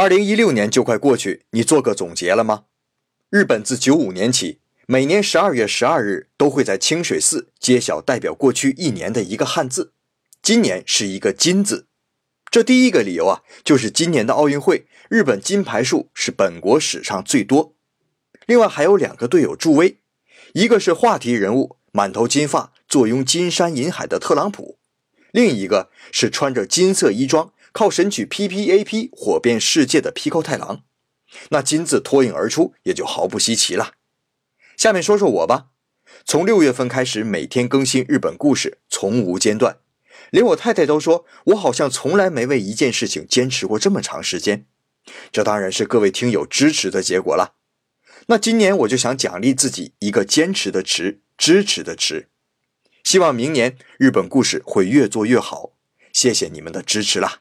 二零一六年就快过去，你做个总结了吗？日本自九五年起，每年十二月十二日都会在清水寺揭晓代表过去一年的一个汉字，今年是一个“金”字。这第一个理由啊，就是今年的奥运会，日本金牌数是本国史上最多。另外还有两个队友助威，一个是话题人物，满头金发、坐拥金山银海的特朗普，另一个是穿着金色衣装。靠神曲 P P A P 火遍世界的 Pico 太郎，那金字脱颖而出也就毫不稀奇了。下面说说我吧，从六月份开始每天更新日本故事，从无间断，连我太太都说我好像从来没为一件事情坚持过这么长时间。这当然是各位听友支持的结果了。那今年我就想奖励自己一个坚持的持，支持的持。希望明年日本故事会越做越好。谢谢你们的支持啦！